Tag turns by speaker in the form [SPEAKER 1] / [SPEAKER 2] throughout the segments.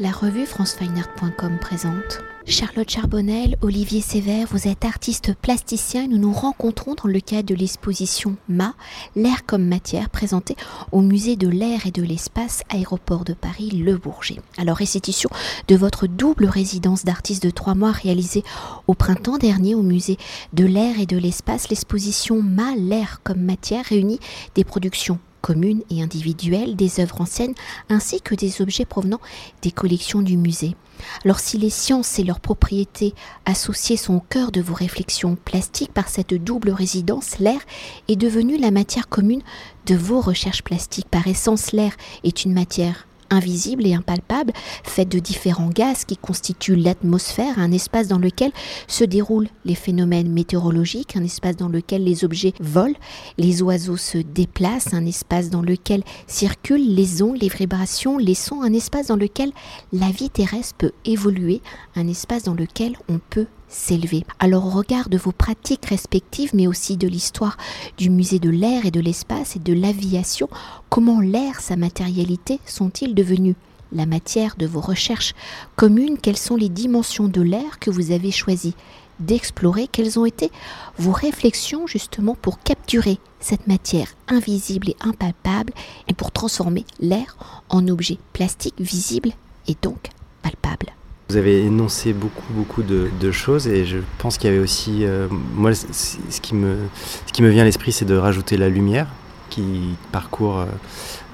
[SPEAKER 1] La revue francefineart.com présente. Charlotte Charbonnel, Olivier Sévère, vous êtes artiste plasticien et nous nous rencontrons dans le cadre de l'exposition MA, l'air comme matière, présentée au musée de l'air et de l'espace aéroport de Paris, Le Bourget. Alors, restitution de votre double résidence d'artiste de trois mois réalisée au printemps dernier au musée de l'air et de l'espace, l'exposition MA, l'air comme matière réunit des productions communes et individuelles, des œuvres anciennes, ainsi que des objets provenant des collections du musée. Alors si les sciences et leurs propriétés associées sont au cœur de vos réflexions plastiques par cette double résidence, l'air est devenu la matière commune de vos recherches plastiques. Par essence, l'air est une matière invisible et impalpable, faite de différents gaz qui constituent l'atmosphère, un espace dans lequel se déroulent les phénomènes météorologiques, un espace dans lequel les objets volent, les oiseaux se déplacent, un espace dans lequel circulent les ondes, les vibrations, les sons, un espace dans lequel la vie terrestre peut évoluer, un espace dans lequel on peut s'élever. Alors au regard de vos pratiques respectives, mais aussi de l'histoire du musée de l'air et de l'espace et de l'aviation, comment l'air, sa matérialité, sont-ils devenus la matière de vos recherches communes? Quelles sont les dimensions de l'air que vous avez choisi d'explorer? Quelles ont été vos réflexions justement pour capturer cette matière invisible et impalpable et pour transformer l'air en objet plastique visible et donc palpable?
[SPEAKER 2] Vous avez énoncé beaucoup, beaucoup de, choses et je pense qu'il y avait aussi, euh, moi, ce qui, me, ce qui me vient à l'esprit, c'est de rajouter la lumière qui parcourt euh,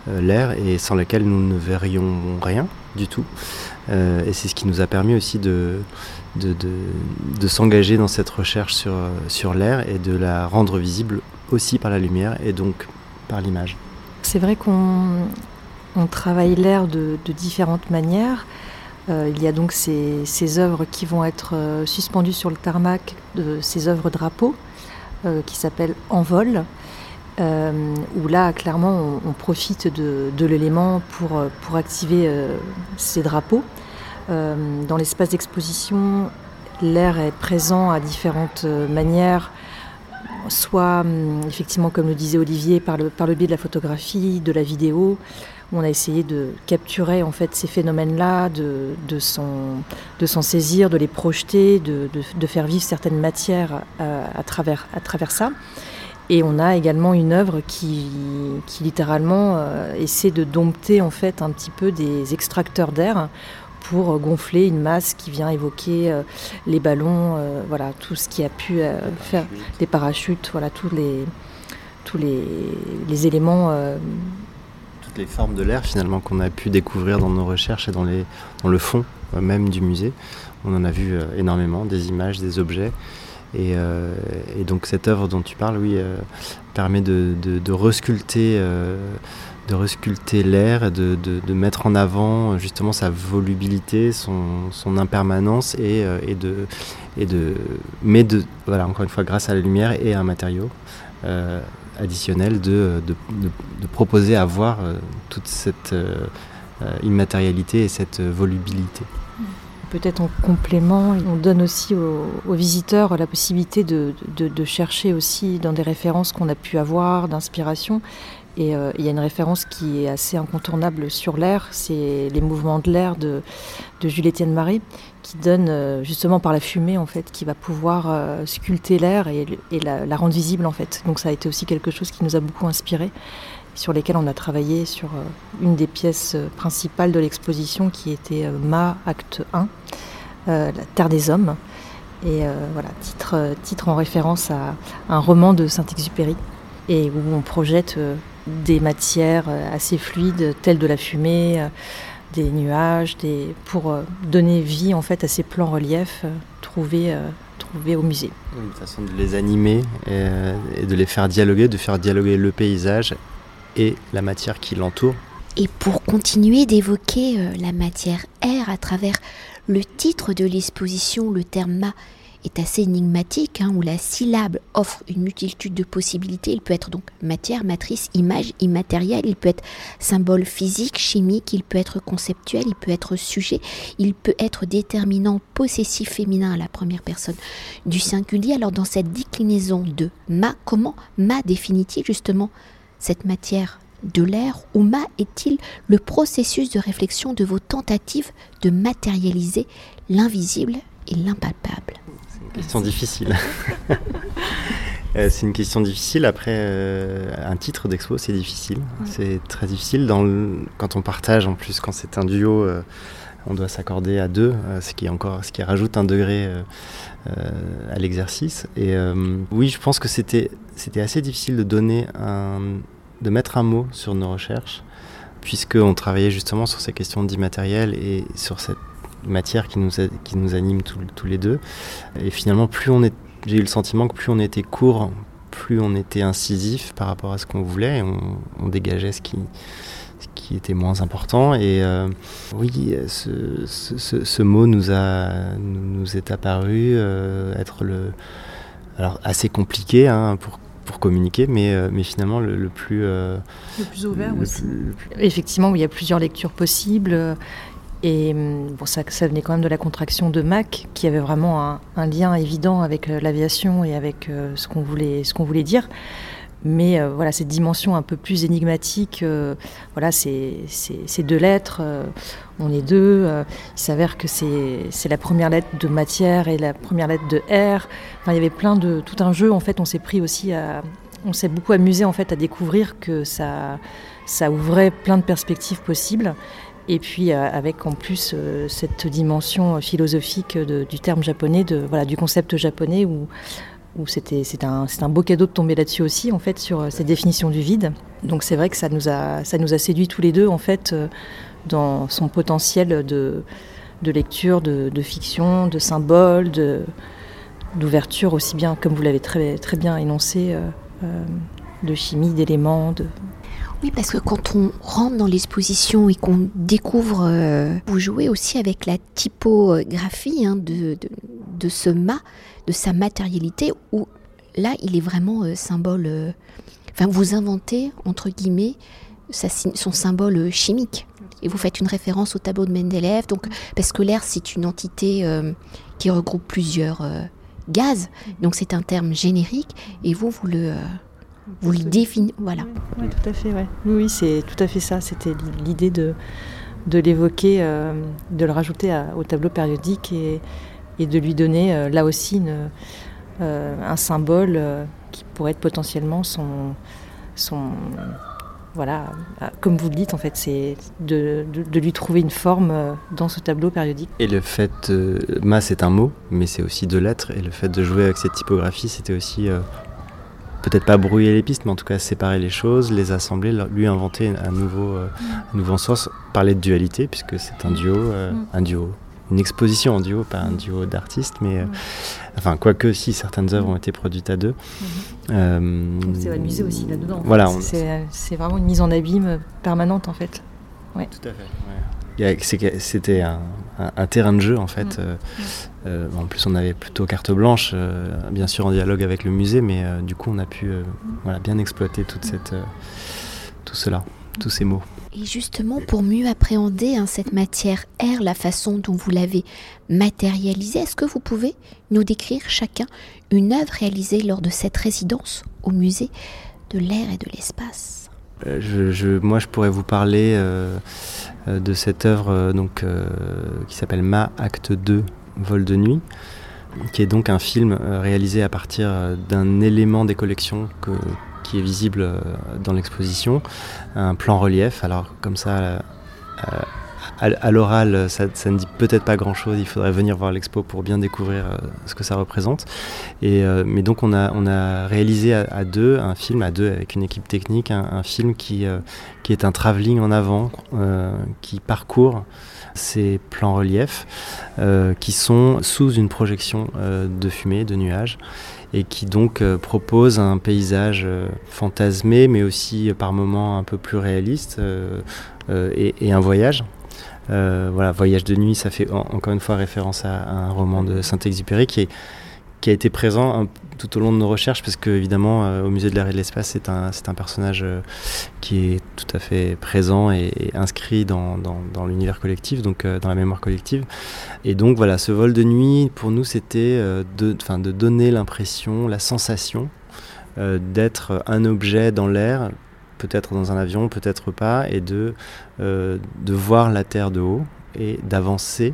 [SPEAKER 2] euh, l'air et sans laquelle nous ne verrions rien du tout. et c'est ce qui nous a permis aussi de, de, de, s'engager dans cette recherche sur, sur l'air et de la rendre visible aussi par la lumière et donc par l'image.
[SPEAKER 3] C'est vrai qu'on on travaille l'air de, de différentes manières. Euh, il y a donc ces, œuvres qui vont être euh, suspendues sur le tarmac de ces œuvres drapeaux euh, qui s'appellent Envol, où là clairement on, profite de, l'élément pour, pour activer ces drapeaux. dans l'espace d'exposition, l'air est présent à différentes manières soit hum, effectivement comme le disait Olivier par le, biais de la photographie, de la vidéo, on a essayé de capturer en fait ces phénomènes-là, de, de s'en saisir, de les projeter, de, faire vivre certaines matières euh, à, travers, ça. Et on a également une œuvre qui, qui littéralement euh, essaie de dompter en fait un petit peu des extracteurs d'air pour gonfler une masse qui vient évoquer euh, les ballons, voilà tout ce qui a pu faire des parachutes, voilà tous les tous les, les éléments
[SPEAKER 2] les formes de l'air finalement qu'on a pu découvrir dans nos recherches et dans, les, dans le fond euh, même du musée. On en a vu euh, énormément, des images, des objets. Et, euh, donc cette œuvre dont tu parles, oui, permet de, de, resculpter, de resculpter l'air, de, de, mettre en avant justement sa volubilité, son, son impermanence et, et, de, et de, mais de, voilà, encore une fois, grâce à la lumière et à un matériau additionnel de, de, proposer à voir euh, toute cette euh, euh, immatérialité et cette volubilité.
[SPEAKER 3] Peut-être en complément, on donne aussi aux, visiteurs la possibilité de, chercher aussi dans des références qu'on a pu avoir, d'inspiration. Et il y a une référence qui est assez incontournable sur l'air, c'est les mouvements de l'air de, Jules-Étienne Marie, qui donne euh, justement par la fumée en fait, qui va pouvoir euh, sculpter l'air et, la, rendre visible en fait. Donc ça a été aussi quelque chose qui nous a beaucoup inspiré, sur lesquels on a travaillé sur euh, une des pièces principales de l'exposition qui était Ma Acte 1, La Terre des Hommes. Et voilà, titre, titre en référence à un roman de Saint-Exupéry, et où on projette des matières assez fluides, telles de la fumée des nuages, pour euh, donner vie en fait à ces plans reliefs euh, trouvés, euh, trouvés au musée.
[SPEAKER 2] Une façon de les animer et, de les faire dialoguer, de faire dialoguer le paysage et la matière qui l'entoure.
[SPEAKER 1] Et pour continuer d'évoquer la matière air à travers le titre de l'exposition, le terme ma est assez énigmatique, hein, où la syllabe offre une multitude de possibilités. Il peut être donc matière, matrice, image, immatériel, il peut être symbole physique, chimique, il peut être conceptuel, il peut être sujet, il peut être déterminant possessif féminin à la première personne du singulier. Alors dans cette déclinaison de ma, comment ma définit-il justement cette matière de l'air ou Ma est-il le processus de réflexion de vos tentatives de matérialiser l'invisible et l'impalpable?
[SPEAKER 2] C'est une question difficile. Euh, c'est une question difficile. Après, euh, un titre d'expo, c'est difficile. C'est très difficile dans quand on partage. En plus, quand c'est un duo, euh, on doit s'accorder à deux, ce qui encore, ce qui rajoute un degré à l'exercice. Et oui, je pense que c'était c'était assez difficile de donner un, de mettre un mot sur nos recherches, puisqu'on travaillait justement sur ces questions d'immatériel et sur cette matière qui nous, qui nous anime tous les deux. Et finalement, plus on est, j'ai eu le sentiment que plus on était court, plus on était incisif par rapport à ce qu'on voulait, et on, dégageait ce qui, qui était moins important. Et euh, oui, ce, ce, mot nous, a, nous est apparu euh, être le, alors assez compliqué hein, pour pour communiquer, mais, euh, mais finalement le, plus...
[SPEAKER 3] le plus ouvert aussi. Effectivement, il y a plusieurs lectures possibles. Et hum, bon, ça, ça venait quand même de la contraction de Mac, qui avait vraiment un, lien évident avec euh, l'aviation et avec euh, ce qu'on voulait, ce qu'on voulait dire. Mais euh, voilà, cette dimension un peu plus énigmatique, voilà, c'est deux lettres, on est deux. il s'avère que c'est la première lettre de matière et la première lettre de R. Enfin, il y avait plein de tout un jeu. En fait, on s'est pris aussi on s'est beaucoup amusé en fait à découvrir que ça, ouvrait plein de perspectives possibles. Et puis euh, avec en plus euh, cette dimension philosophique du terme japonais, du concept japonais où, où c'était, c'est, un, un beau cadeau de tomber là-dessus aussi, en fait, sur euh, cette définition du vide. Donc c'est vrai que ça nous a, ça nous a séduit tous les deux, en fait, dans son potentiel de, lecture, de, fiction, de symbole, d'ouverture aussi bien, comme vous l'avez très, très bien énoncé, de chimie, d'éléments, de,
[SPEAKER 1] oui, parce que quand on rentre dans l'exposition et qu'on découvre, euh, vous jouez aussi avec la typographie hein, de, ce mât, de sa matérialité, où là, il est vraiment euh, symbole. Euh, enfin, vous inventez, entre guillemets, son symbole chimique. Et vous faites une référence au tableau de Mendeleev, donc, parce que l'air, c'est une entité qui regroupe plusieurs gaz, donc c'est un terme générique, et vous, vous le vous le définissez. Voilà.
[SPEAKER 3] Oui, tout à fait. Ouais. Oui, c'est tout à fait ça. C'était l'idée de, de l'évoquer, euh, de le rajouter au tableau périodique et, et de lui donner euh, là aussi une, euh, un symbole qui pourrait être potentiellement son. son voilà, comme vous le dites, en fait, c'est de, de, lui trouver une forme dans ce tableau périodique.
[SPEAKER 2] Et le fait, ma c'est un mot, mais c'est aussi deux lettres, et le fait de jouer avec cette typographie, c'était aussi peut-être pas brouiller les pistes, mais en tout cas séparer les choses, les assembler, lui inventer un nouveau, euh, un nouveau sens, parler de dualité, puisque c'est un duo, euh, mm. un duo, une exposition en duo, pas un duo d'artistes, mais euh, enfin, quoique si certaines œuvres ont été produites à deux.
[SPEAKER 3] Mm-hmm. c'est amusé aussi là-dedans. Voilà, c'est vraiment une mise en abîme permanente en fait.
[SPEAKER 2] Ouais. Tout à fait. C'était un, terrain de jeu en fait. Mm. Euh, euh, en plus, on avait plutôt carte blanche, euh, bien sûr en dialogue avec le musée, mais du coup, on a pu voilà, bien exploiter toute cette, tout cela, tous ces mots.
[SPEAKER 1] Et justement, pour mieux appréhender hein, cette matière air, la façon dont vous l'avez matérialisée, est-ce que vous pouvez nous décrire chacun une œuvre réalisée lors de cette résidence au musée de l'air et de l'espace?
[SPEAKER 2] Je, moi, je pourrais vous parler euh, de cette œuvre euh, donc, euh, qui s'appelle Ma Acte 2, Vol de nuit, qui est donc un film réalisé à partir d'un élément des collections qui est visible dans l'exposition, un plan relief. Alors comme ça, à, l'oral, ça, ne dit peut-être pas grand-chose. Il faudrait venir voir l'expo pour bien découvrir euh, ce que ça représente. Euh, mais donc on a, réalisé à, deux un film, à deux avec une équipe technique, un, film qui, euh, qui est un travelling en avant, qui parcourt ces plans reliefs, qui sont sous une projection de fumée, de nuages et qui donc propose un paysage fantasmé, mais aussi par moments un peu plus réaliste, et, un voyage. Euh, voilà, Voyage de nuit, ça fait encore une fois référence à, un roman de Saint-Exupéry qui, qui a été présent tout au long de nos recherches, parce qu'évidemment, euh, au Musée de l'air et de l'espace, c'est un, un, personnage euh, qui est tout à fait présent et, inscrit dans, dans, l'univers collectif, donc dans la mémoire collective. Et donc voilà, ce vol de nuit, pour nous, c'était de, de donner l'impression, la sensation d'être un objet dans l'air peut-être dans un avion, peut-être pas, et de, de voir la Terre de haut et d'avancer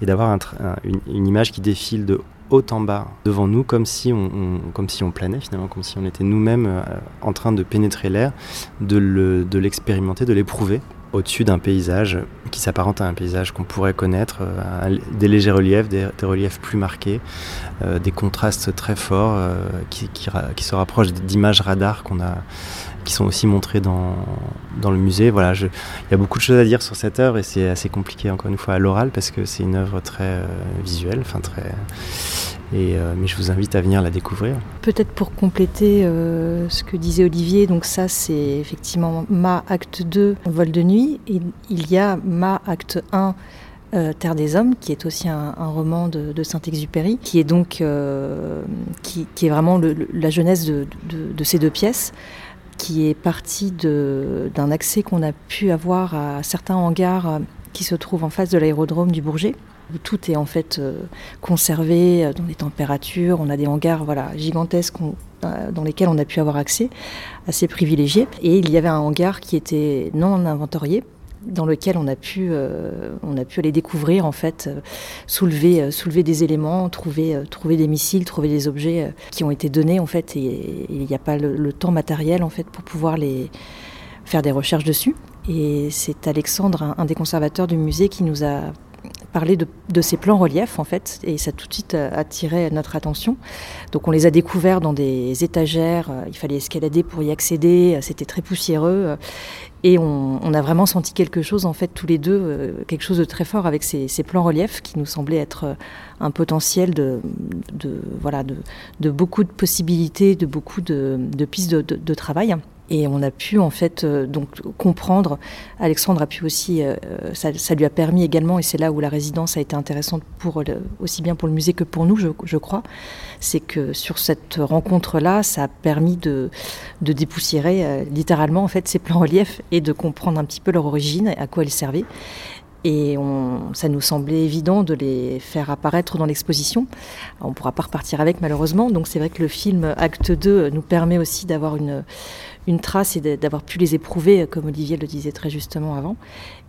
[SPEAKER 2] et d'avoir une, une, image qui défile de haut en bas devant nous comme si on, comme si on planait finalement, comme si on était nous-mêmes en train de pénétrer l'air, de l'expérimenter, de l'éprouver au-dessus d'un paysage qui s'apparente à un paysage qu'on pourrait connaître, euh, des légers reliefs, des, reliefs plus marqués, euh, des contrastes très forts euh, qui, se rapprochent d'images radar qu'on a, qui sont aussi montrées dans, le musée. Voilà, il y a beaucoup de choses à dire sur cette œuvre et c'est assez compliqué encore une fois à l'oral parce que c'est une œuvre très visuelle, enfin très euh, mais je vous invite à venir la découvrir.
[SPEAKER 3] Peut-être pour compléter euh, ce que disait Olivier, donc ça c'est effectivement Ma acte 2, Vol de nuit, et il y a Ma acte 1, euh, Terre des Hommes, qui est aussi un, roman de, Saint-Exupéry, qui est donc qui, est vraiment la jeunesse de, de, ces deux pièces, qui est partie d'un accès qu'on a pu avoir à certains hangars qui se trouvent en face de l'aérodrome du Bourget où tout est en fait euh, conservé euh, dans les températures. On a des hangars voilà, gigantesques euh, dans lesquels on a pu avoir accès, assez privilégiés. Et il y avait un hangar qui était non inventorié, dans lequel on a pu, on a pu aller découvrir en fait, soulever, soulever des éléments, trouver, trouver des missiles, trouver des objets qui ont été donnés en fait, et il n'y a pas le, le, temps matériel en fait pour pouvoir les faire des recherches dessus. Et c'est Alexandre, un des conservateurs du musée, qui nous a parler de, ces plans reliefs en fait, et ça tout de suite euh, attiré notre attention. Donc on les a découverts dans des étagères, euh, il fallait escalader pour y accéder, euh, c'était très poussiéreux, et on, a vraiment senti quelque chose en fait tous les deux, quelque chose de très fort avec ces, plans reliefs qui nous semblaient être un potentiel de, voilà de, beaucoup de possibilités, de beaucoup de, pistes de travail. Et on a pu en fait euh, donc comprendre. Alexandre a pu aussi, euh, ça, lui a permis également, et c'est là où la résidence a été intéressante pour aussi bien pour le musée que pour nous, je, crois, c'est que sur cette rencontre-là, ça a permis de, de dépoussiérer euh, littéralement en fait ces plans reliefs et de comprendre un petit peu leur origine, à quoi ils servaient. Et ça nous semblait évident de les faire apparaître dans l'exposition. On ne pourra pas repartir avec malheureusement, donc c'est vrai que le film Acte 2 nous permet aussi d'avoir une, une trace et d'avoir pu les éprouver, comme Olivier le disait très justement avant.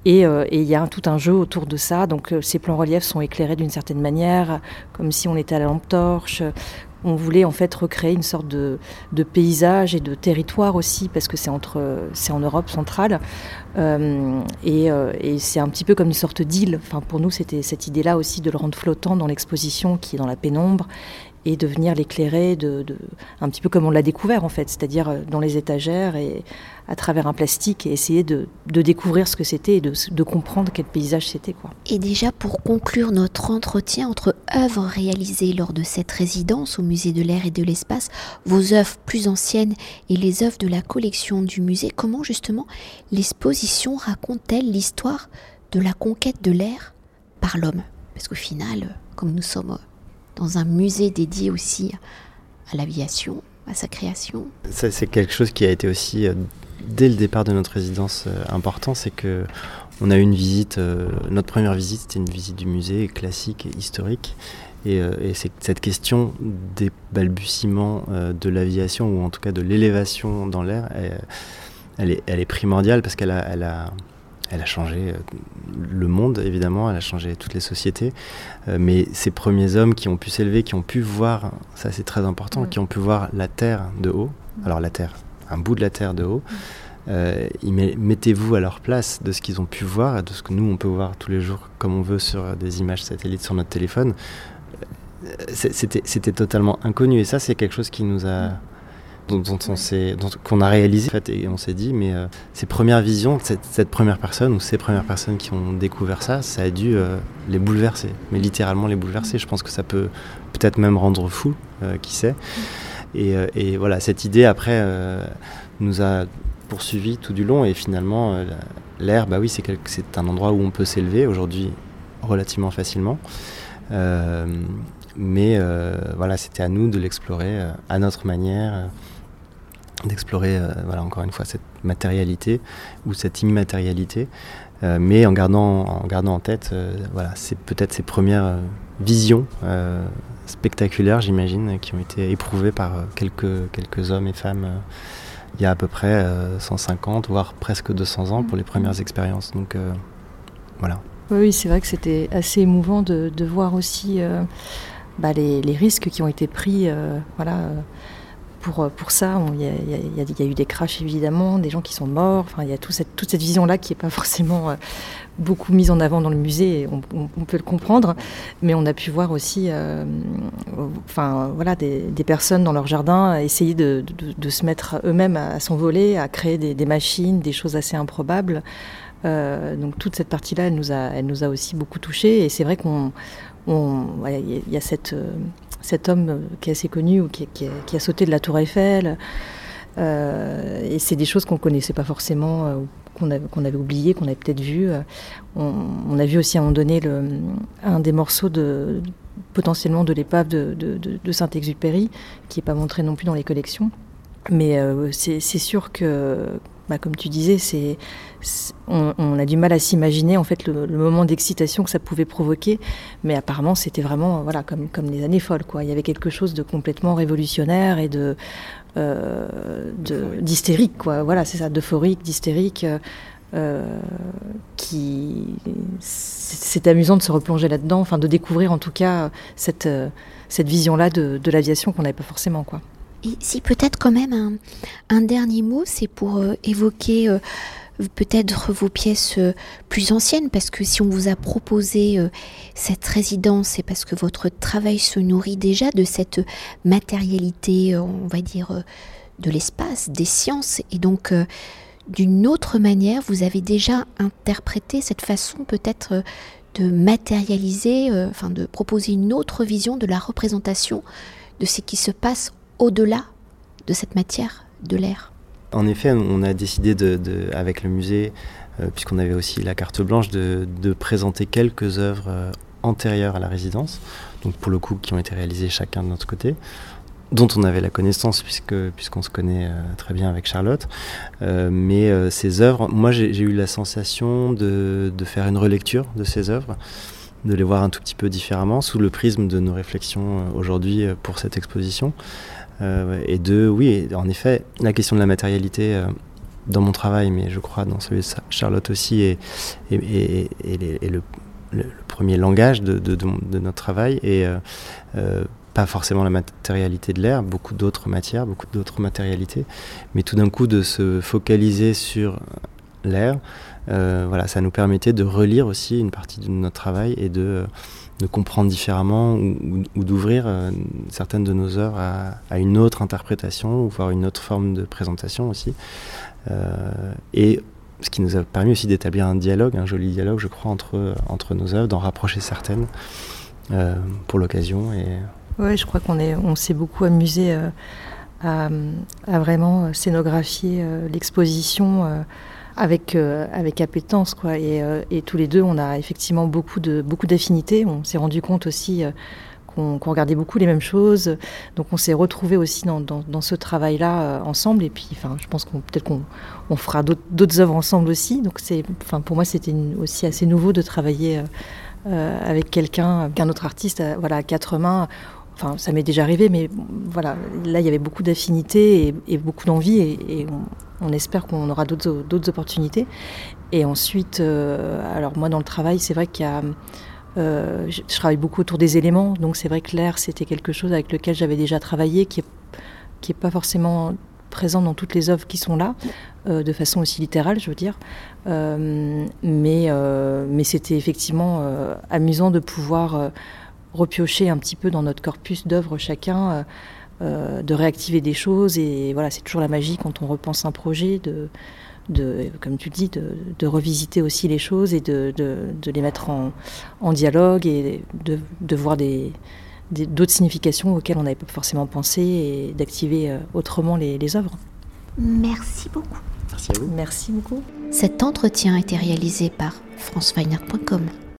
[SPEAKER 3] Et euh, il y a tout un jeu autour de ça. Donc euh, ces plans reliefs sont éclairés d'une certaine manière, comme si on était à la lampe torche. On voulait en fait recréer une sorte de, paysage et de territoire aussi, parce que c'est entre, en Europe centrale, euh, et, et c'est un petit peu comme une sorte d'île. Enfin, pour nous, c'était cette idée-là aussi de le rendre flottant dans l'exposition, qui est dans la pénombre, et de venir l'éclairer de, un petit peu comme on l'a découvert en fait, c'est-à-dire euh, dans les étagères et à travers un plastique et essayer de, découvrir ce que c'était et de, comprendre quel paysage c'était. quoi.
[SPEAKER 1] Et déjà pour conclure notre entretien entre œuvres réalisées lors de cette résidence au musée de l'air et de l'espace, vos œuvres plus anciennes et les œuvres de la collection du musée, comment justement l'exposition raconte-t-elle l'histoire de la conquête de l'air par l'homme? Parce qu'au final, comme nous sommes dans un musée dédié aussi à l'aviation, à sa création.
[SPEAKER 2] c'est quelque chose qui a été aussi, euh, dès le départ de notre résidence, euh, important, c'est que on a eu une visite, euh, notre première visite, c'était une visite du musée classique et historique. Et, cette question des balbutiements de l'aviation, ou en tout cas de l'élévation dans l'air, elle, est, primordiale parce qu'elle a, elle a elle a changé euh, le monde, évidemment, elle a changé toutes les sociétés. Euh, mais ces premiers hommes qui ont pu s'élever, qui ont pu voir, ça c'est très important, qui ont pu voir la Terre de haut, alors la Terre, un bout de la Terre de haut, euh, mettez-vous à leur place de ce qu'ils ont pu voir et de ce que nous on peut voir tous les jours comme on veut sur des images satellites sur notre téléphone. C'était totalement inconnu et ça c'est quelque chose qui nous a dont, on qu'on a réalisé et on s'est dit, mais euh, ces premières visions, cette, première personne ou ces premières personnes qui ont découvert ça, ça a dû euh, les bouleverser, mais littéralement les bouleverser. Je pense que ça peut peut-être même rendre fou, euh, qui sait. Et, voilà, cette idée après nous a poursuivi tout du long et finalement l'air, bah oui, c'est un endroit où on peut s'élever aujourd'hui relativement facilement. mais voilà, c'était à nous de l'explorer à notre manière d'explorer, euh, voilà, encore une fois, cette matérialité ou cette immatérialité, euh, mais en gardant, en gardant en tête, euh, voilà, c'est peut-être ces premières visions spectaculaires, j'imagine, qui ont été éprouvées par quelques, quelques hommes et femmes il y a à peu près 150, voire presque 200 ans pour les premières expériences. Donc voilà.
[SPEAKER 3] Oui, c'est vrai que c'était assez émouvant de, voir aussi bah, les, risques qui ont été pris. voilà pour, euh, pour ça. Il y, a eu des crashs évidemment, des gens qui sont morts. Il y a toute cette, toute cette vision-là qui n'est pas forcément euh, beaucoup mise en avant dans le musée. On, peut le comprendre, mais on a pu voir aussi, euh, enfin voilà, des, personnes dans leur jardin essayer de, de, se mettre eux-mêmes à, s'envoler, à créer des, des, machines, des choses assez improbables. donc toute cette partie-là, elle nous a, elle nous a aussi beaucoup touchés. Et c'est vrai qu'on, il y a cette cet homme euh, qui est assez connu ou qui, a sauté de la tour Eiffel. Euh, et c'est des choses qu'on ne connaissait pas forcément, euh, qu'on avait, qu'on avait oublié, qu'on avait peut-être vu. On, a vu aussi à un moment donné un des morceaux de, potentiellement de l'épave de Saint-Exupéry, qui n'est pas montré non plus dans les collections. Mais c'est sûr que bah, comme tu disais, c'est, on, a du mal à s'imaginer en fait le, moment d'excitation que ça pouvait provoquer, mais apparemment c'était vraiment voilà comme comme les années folles quoi. Il y avait quelque chose de complètement révolutionnaire et de, euh, d'hystérique quoi. Voilà, c'est ça, d'euphorique, d'hystérique. Euh, qui c'est amusant de se replonger là-dedans, enfin de découvrir en tout cas cette, cette vision-là de, de l'aviation qu'on n'avait pas forcément quoi.
[SPEAKER 1] Et si peut-être quand même un, dernier mot, c'est pour euh, évoquer euh, peut-être vos pièces euh, plus anciennes, parce que si on vous a proposé cette résidence, c'est parce que votre travail se nourrit déjà de cette matérialité, on va dire, de l'espace, des sciences, et donc d'une autre manière, vous avez déjà interprété cette façon peut-être de matérialiser, enfin de proposer une autre vision de la représentation de ce qui se passe au-delà de cette matière, de l'air.
[SPEAKER 2] En effet, on a décidé, de, avec le musée, euh, puisqu'on avait aussi la carte blanche, de, présenter quelques œuvres euh, antérieures à la résidence, donc pour le coup qui ont été réalisées chacun de notre côté, dont on avait la connaissance puisque puisqu'on se connaît euh, très bien avec Charlotte. mais ces œuvres, moi j'ai eu la sensation de, de, faire une relecture de ces œuvres de les voir un tout petit peu différemment sous le prisme de nos réflexions aujourd'hui pour cette exposition. Euh, et de, oui, en effet, la question de la matérialité euh, dans mon travail, mais je crois dans celui de Charlotte aussi, est, le, premier langage de, notre travail. Et euh, pas forcément la matérialité de l'air, beaucoup d'autres matières, beaucoup d'autres matérialités, mais tout d'un coup de se focaliser sur l'air, voilà, ça nous permettait de relire aussi une partie de notre travail et de de comprendre différemment ou, d'ouvrir euh, certaines de nos œuvres à, une autre interprétation ou voir une autre forme de présentation aussi. Euh, et ce qui nous a permis aussi d'établir un dialogue, un joli dialogue, je crois, entre, entre nos œuvres, d'en rapprocher certaines euh, pour l'occasion. Et...
[SPEAKER 3] Oui, je crois qu'on on s'est beaucoup amusé à, vraiment scénographier l'exposition avec, euh, avec appétence. Quoi. Et, euh, et, tous les deux, on a effectivement beaucoup, de, beaucoup d'affinités. On s'est rendu compte aussi euh, qu'on, regardait beaucoup les mêmes choses. Donc on s'est retrouvés aussi dans, dans, ce travail-là ensemble. Et puis enfin, je pense qu'on peut-être qu'on on fera d'autres, œuvres ensemble aussi. Donc c'est, enfin, pour moi, c'était aussi assez nouveau de travailler avec quelqu'un, qu'un autre artiste, voilà, à quatre mains. Enfin, ça m'est déjà arrivé, mais voilà, là, il y avait beaucoup d'affinités et, beaucoup d'envie, et, on espère qu'on aura d'autres opportunités. Et ensuite, euh, alors moi dans le travail, c'est vrai qu'il y a... Euh, je, travaille beaucoup autour des éléments, donc c'est vrai que l'air, c'était quelque chose avec lequel j'avais déjà travaillé, qui n'est qui est pas forcément présent dans toutes les œuvres qui sont là, euh, de façon aussi littérale, je veux dire. mais mais c'était effectivement amusant de pouvoir repiocher un petit peu dans notre corpus d'œuvres chacun euh, de réactiver des choses. Et voilà, c'est toujours la magie quand on repense un projet, de, de comme tu dis, de, de, revisiter aussi les choses et de, de les mettre en, en, dialogue et de, voir des d'autres significations auxquelles on n'avait pas forcément pensé et d'activer euh, autrement les, les œuvres.
[SPEAKER 1] Merci beaucoup.
[SPEAKER 2] Merci à vous.
[SPEAKER 3] Merci beaucoup.
[SPEAKER 1] Cet entretien a été réalisé par franceweiner.com.